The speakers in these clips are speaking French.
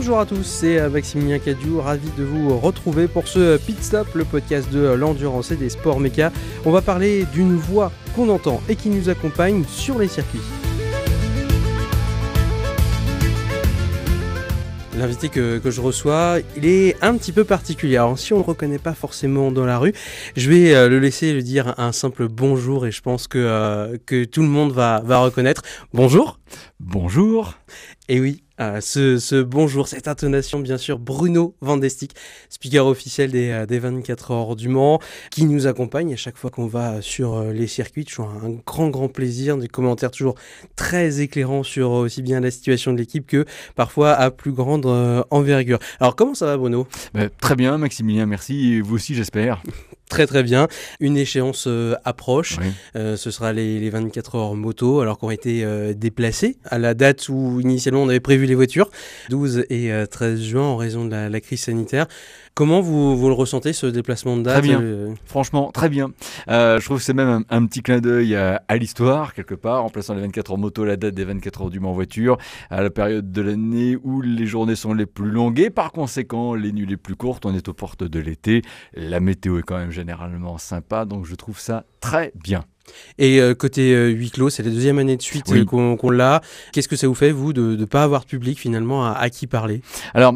Bonjour à tous, c'est euh, Maximilien Cadieu, ravi de vous retrouver pour ce euh, Pit Stop, le podcast de euh, l'endurance et des sports méca. On va parler d'une voix qu'on entend et qui nous accompagne sur les circuits. L'invité que, je reçois, il est un petit peu particulier. Si on ne le reconnaît pas forcément dans la rue, je vais le laisser lui dire un simple bonjour et je pense que, tout le monde va reconnaître. Bonjour. Bonjour. Et oui, euh, ce, bonjour, cette intonation, bien sûr, Bruno Vandestick, speaker officiel des, 24 euh, heures du Mans, qui nous accompagne à chaque fois qu'on va sur euh, les circuits. Toujours un grand, grand plaisir, des commentaires toujours très éclairants sur aussi bien la situation de l'équipe que parfois à plus grande envergure. Alors, comment ça va, Bruno? Bah, Très bien, Maximilien, merci. Et vous aussi, j'espère. Très très bien. Une échéance approche. ce sera les, 24 heures moto, alors qu'on a été déplacés à la date où initialement on avait prévu les voitures, 12 et 13 euh, juin en raison de la, crise sanitaire. Comment vous, vous, le ressentez ce déplacement de date Très bien, euh, franchement, très bien. Euh, je trouve que c'est même un, petit clin d'œil à, l'histoire, quelque part, en plaçant les 24 heures moto, la date des 24 heures du Mans voiture, à la période de l'année où les journées sont les plus longues et par conséquent les nuits les plus courtes. On est aux portes de l'été. La météo est quand même généralement sympa, donc je trouve ça très bien. Et euh, côté euh, huis clos, c'est la deuxième année de suite euh, qu'on l'a. Qu'est-ce que ça vous fait, vous, de ne pas avoir de public finalement à, qui parler? Alors,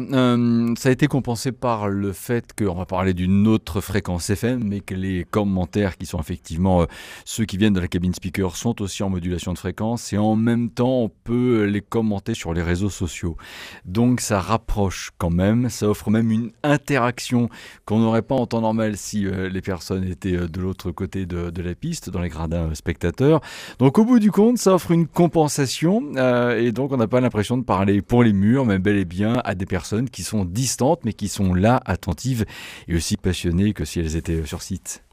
ça a été compensé par le fait qu'on va parler d'une autre fréquence FM, mais que les commentaires qui sont effectivement ceux qui viennent de la cabine speaker sont aussi en modulation de fréquence et en même temps, on peut les commenter sur les réseaux sociaux. Donc, ça rapproche quand même, ça offre même une interaction qu'on n'aurait pas en temps normal si les personnes étaient de l'autre côté de, de la piste, dans les gradins d'un spectateur. Donc au bout du compte, ça offre une compensation euh, et donc on n'a pas l'impression de parler pour les murs, mais bel et bien à des personnes qui sont distantes mais qui sont là, attentives et aussi passionnées que si elles étaient sur site.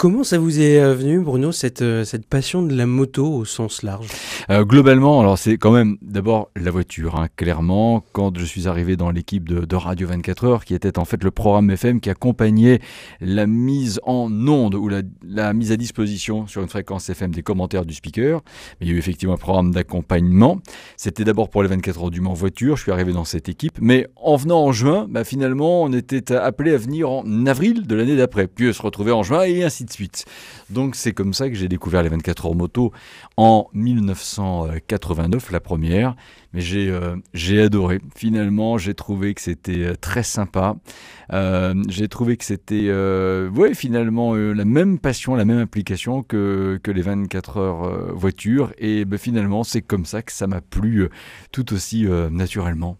Comment ça vous est euh, venu, Bruno, cette, euh, cette passion de la moto au sens large? Euh, Globalement, alors c'est quand même d'abord la voiture, hein, clairement. Quand je suis arrivé dans l'équipe de, Radio 24 heures, qui était en fait le programme FM qui accompagnait la mise en onde ou la, mise à disposition sur une fréquence FM des commentaires du speaker, il y a eu effectivement un programme d'accompagnement. C'était d'abord pour les 24 heures du Mans voiture, je suis arrivé dans cette équipe, mais en venant en juin, bah, finalement, on était appelé à venir en avril de l'année d'après, puis se retrouver en juin et ainsi de Donc c'est comme ça que j'ai découvert les 24 heures moto en 1989, la première. Mais j'ai euh, j'ai adoré. Finalement, j'ai trouvé que c'était euh, très sympa. Euh, j'ai trouvé que c'était, ouais, finalement, la même passion, la même implication que, que les 24 heures voiture. Et ben, finalement, c'est comme ça que ça m'a plu tout aussi naturellement.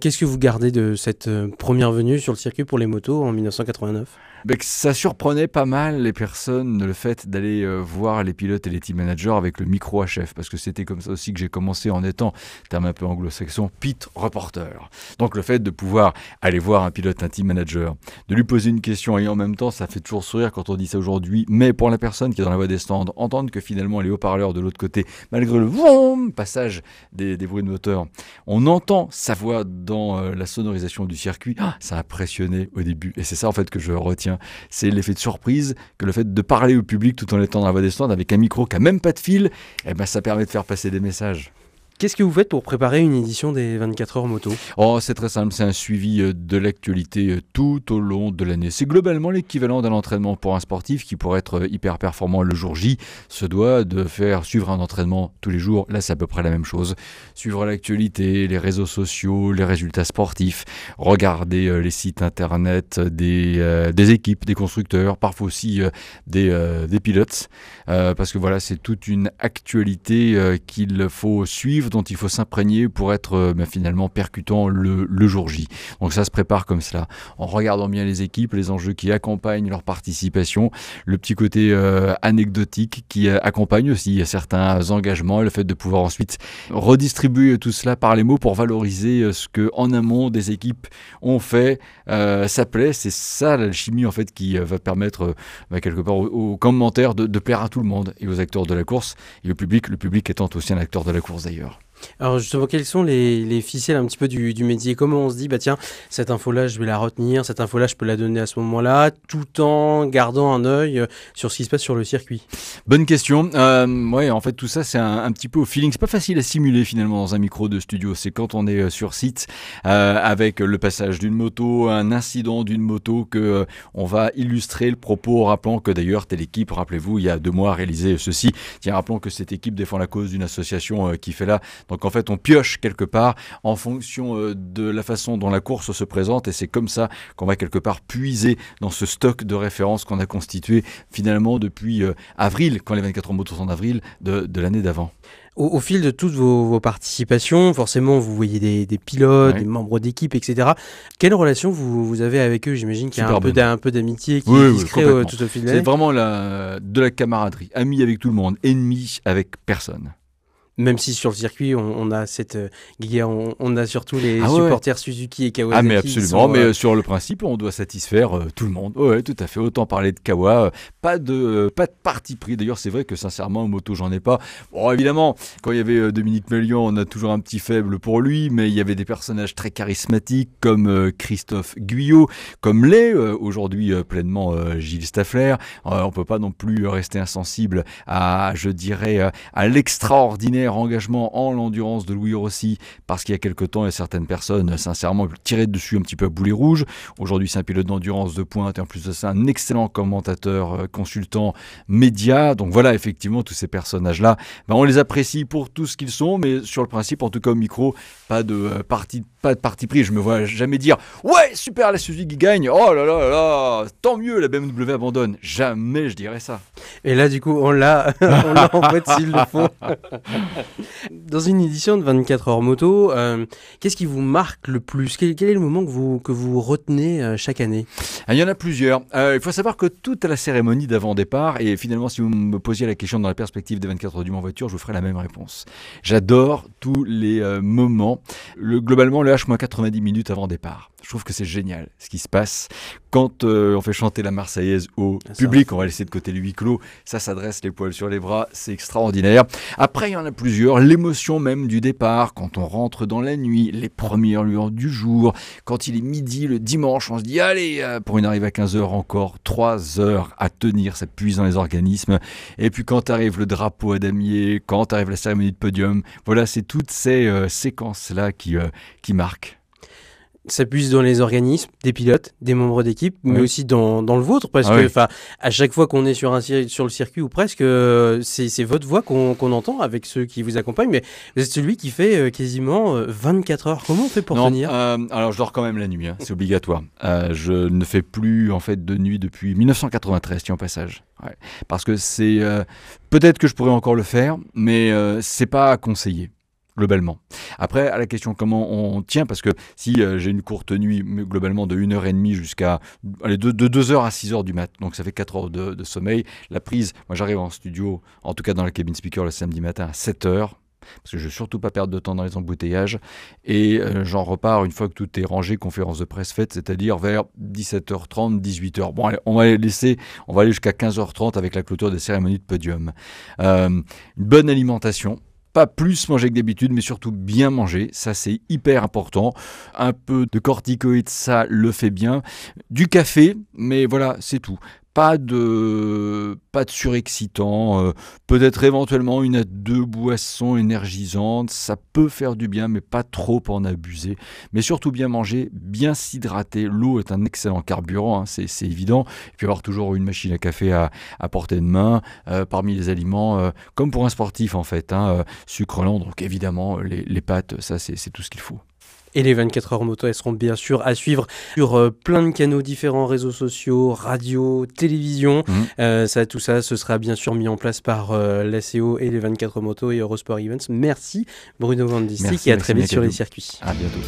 Qu'est-ce que vous gardez de cette première venue sur le circuit pour les motos en 1989 ça surprenait pas mal les personnes le fait d'aller euh, voir les pilotes et les team managers avec le micro à chef, parce que c'était comme ça aussi que j'ai commencé en étant, terme un peu anglo-saxon, pit reporter. Donc le fait de pouvoir aller voir un pilote, un team manager, de lui poser une question et en même temps, ça fait toujours sourire quand on dit ça aujourd'hui, mais pour la personne qui est dans la voie des stands, entendre que finalement les haut-parleurs de l'autre côté, malgré le vroom, passage des, bruits de moteur, on entend sa voix dans euh, la sonorisation du circuit, ah, ça a impressionné au début. Et c'est ça en fait que je retiens c'est l'effet de surprise que le fait de parler au public tout en étant dans la voie des stands avec un micro qui n'a même pas de fil, eh ben, ça permet de faire passer des messages. Qu'est-ce que vous faites pour préparer une édition des 24 heures moto? Oh, c'est très simple, c'est un suivi euh, de l'actualité euh, tout au long de l'année. C'est globalement l'équivalent d'un entraînement pour un sportif qui, pour être euh, hyper performant le jour J, se doit de faire suivre un entraînement tous les jours. Là, c'est à peu près la même chose. Suivre l'actualité, les réseaux sociaux, les résultats sportifs, regarder les sites internet des, des équipes, des constructeurs, parfois aussi des, des pilotes, parce que voilà, c'est toute une actualité qu'il faut suivre dont il faut s'imprégner pour être euh, bah, finalement percutant le, jour J. Donc ça se prépare comme cela, en regardant bien les équipes, les enjeux qui accompagnent leur participation, le petit côté euh, anecdotique qui euh, accompagne aussi certains engagements, et le fait de pouvoir ensuite redistribuer tout cela par les mots pour valoriser ce que en amont des équipes ont fait, ça plaît, c'est ça l'alchimie en fait qui va permettre bah, quelque part aux, commentaires de, de plaire à tout le monde et aux acteurs de la course et au public, le public étant aussi un acteur de la course d'ailleurs. Alors justement, quels sont les, les ficelles un petit peu du, du, métier? Comment on se dit, bah tiens, cette info-là, je vais la retenir, cette info-là, je peux la donner à ce moment-là, tout en gardant un œil euh, sur ce qui se passe sur le circuit? Bonne question. Euh, ouais, en fait, tout ça, c'est un, un, petit peu au feeling. C'est pas facile à simuler finalement dans un micro de studio. C'est quand on est euh, sur site euh, avec le passage d'une moto, un incident d'une moto, que on va illustrer le propos, rappelant que d'ailleurs, telle équipe, rappelez-vous, il y a deux mois, a réalisé ceci. Tiens, rappelons que cette équipe défend la cause d'une association qui fait là en fait, on pioche quelque part en fonction euh, de la façon dont la course se présente et c'est comme ça qu'on va quelque part puiser dans ce stock de références qu'on a constitué finalement depuis euh, avril, quand les 24 motos sont en avril de, de l'année d'avant. Au, au, fil de toutes vos, vos, participations, forcément, vous voyez des, des pilotes, des membres d'équipe, etc. Quelle relation vous, vous avez avec eux? J'imagine qu'il y a un peu, un peu d'amitié qui, oui, qui oui, se crée au, tout au fil C'est vraiment la, de la camaraderie. Amis avec tout le monde, ennemis avec personne même si sur le circuit on, on a cette euh, on, on, a surtout les ah ouais. supporters Suzuki et Kawasaki. Ah mais absolument, sont, mais euh... sur le principe on doit satisfaire euh, tout le monde. Ouais, tout à fait. Autant parler de Kawa, euh, pas de pas de parti pris. D'ailleurs c'est vrai que sincèrement en moto j'en ai pas. Bon évidemment quand il y avait Dominique Mélian on a toujours un petit faible pour lui, mais il y avait des personnages très charismatiques comme Christophe Guyot, comme l'est aujourd'hui pleinement Gilles Staffler. on peut pas non plus rester insensible à je dirais à l'extraordinaire engagement en l'endurance de Louis Rossi, parce qu'il y a quelque temps, il y a certaines personnes, sincèrement, tiraient dessus un petit peu à boulet rouge. Aujourd'hui, c'est un pilote d'endurance de pointe et en plus de ça, un excellent commentateur, euh, consultant, média. Donc voilà, effectivement, tous ces personnages-là, ben, on les apprécie pour tout ce qu'ils sont, mais sur le principe, en tout cas au micro, pas de euh, parti, pas de parti pris. Je me vois jamais dire ouais, super, la Suzuki gagne. Oh là là là là, tant mieux, la BMW abandonne. Jamais je dirais ça. Et là, du coup, on l'a, on l'a en fait s'il le faut. Dans une édition de 24 heures moto, euh, qu'est-ce qui vous marque le plus? Quel, est le moment que vous, que vous retenez euh, chaque année? Ah, Il y en a plusieurs. Euh, il faut savoir que toute la cérémonie d'avant-départ, et finalement, si vous me posiez la question dans la perspective des 24 heures du Mans voiture, je vous ferai la même réponse. J'adore tous les moments. Le, globalement, le H-90 minutes avant départ. Je trouve que c'est génial ce qui se passe. Quand euh, on fait chanter la Marseillaise au ça public, on va laisser de côté le huis clos, ça s'adresse les poils sur les bras, c'est extraordinaire. Après, il y en a plusieurs. L'émotion même du départ, quand on rentre dans la nuit, les premières lueurs du jour, quand il est midi le dimanche, on se dit allez, euh, pour une arrivée à 15h encore, 3 heures à tenir, ça puise dans les organismes. Et puis quand arrive le drapeau à damier, quand arrive la cérémonie de podium, voilà, c'est toutes ces euh, séquences-là qui, euh, qui marquent ça puise dans les organismes des pilotes, des membres d'équipe, oui. mais aussi dans, dans, le vôtre, parce ah que oui. à chaque fois qu'on est sur, un, sur le circuit ou presque, euh, c'est votre voix qu'on qu entend avec ceux qui vous accompagnent, mais vous êtes celui qui fait euh, quasiment euh, 24 heures. Comment on fait pour non, tenir? euh, Alors je dors quand même la nuit, hein, c'est obligatoire. Euh, je ne fais plus en fait de nuit depuis 1993, tiens au passage. Ouais. Parce que c'est peut-être que je pourrais encore le faire, mais c'est pas conseillé globalement. Après, à la question comment on tient, parce que si euh, j'ai une courte nuit, globalement de 1h30 jusqu'à de, de 2h à 6h du mat, donc ça fait 4 heures de, sommeil, la prise, moi j'arrive en studio, en tout cas dans la cabine speaker le samedi matin à 7h, parce que je veux surtout pas perdre de temps dans les embouteillages. Et euh, j'en repars une fois que tout est rangé, conférence de presse faite, c'est-à-dire vers 17h30, 18h. Bon, allez, on va laisser, on va aller jusqu'à 15h30 avec la clôture des cérémonies de podium. Euh, une bonne alimentation, pas plus manger que d'habitude, mais surtout bien manger. Ça, c'est hyper important. Un peu de corticoïdes, ça le fait bien. Du café, mais voilà, c'est tout pas de pas de surexcitant, euh, peut-être éventuellement une à deux boissons énergisantes, ça peut faire du bien, mais pas trop en abuser. Mais surtout bien manger, bien s'hydrater. L'eau est un excellent carburant, hein, c'est évident. Et puis avoir toujours une machine à café à, à portée de main euh, parmi les aliments, euh, comme pour un sportif en fait, hein, sucre lent. Donc évidemment les, les pâtes, ça c'est tout ce qu'il faut. Et les 24 heures moto, elles seront bien sûr à suivre sur euh, plein de canaux différents, réseaux sociaux, radio, télévision. Mmh. Euh, ça, tout ça, ce sera bien sûr mis en place par euh, l'ACO et les 24 motos et Eurosport Events. Merci Bruno Van Distic et à très vite sur les circuits. À bientôt.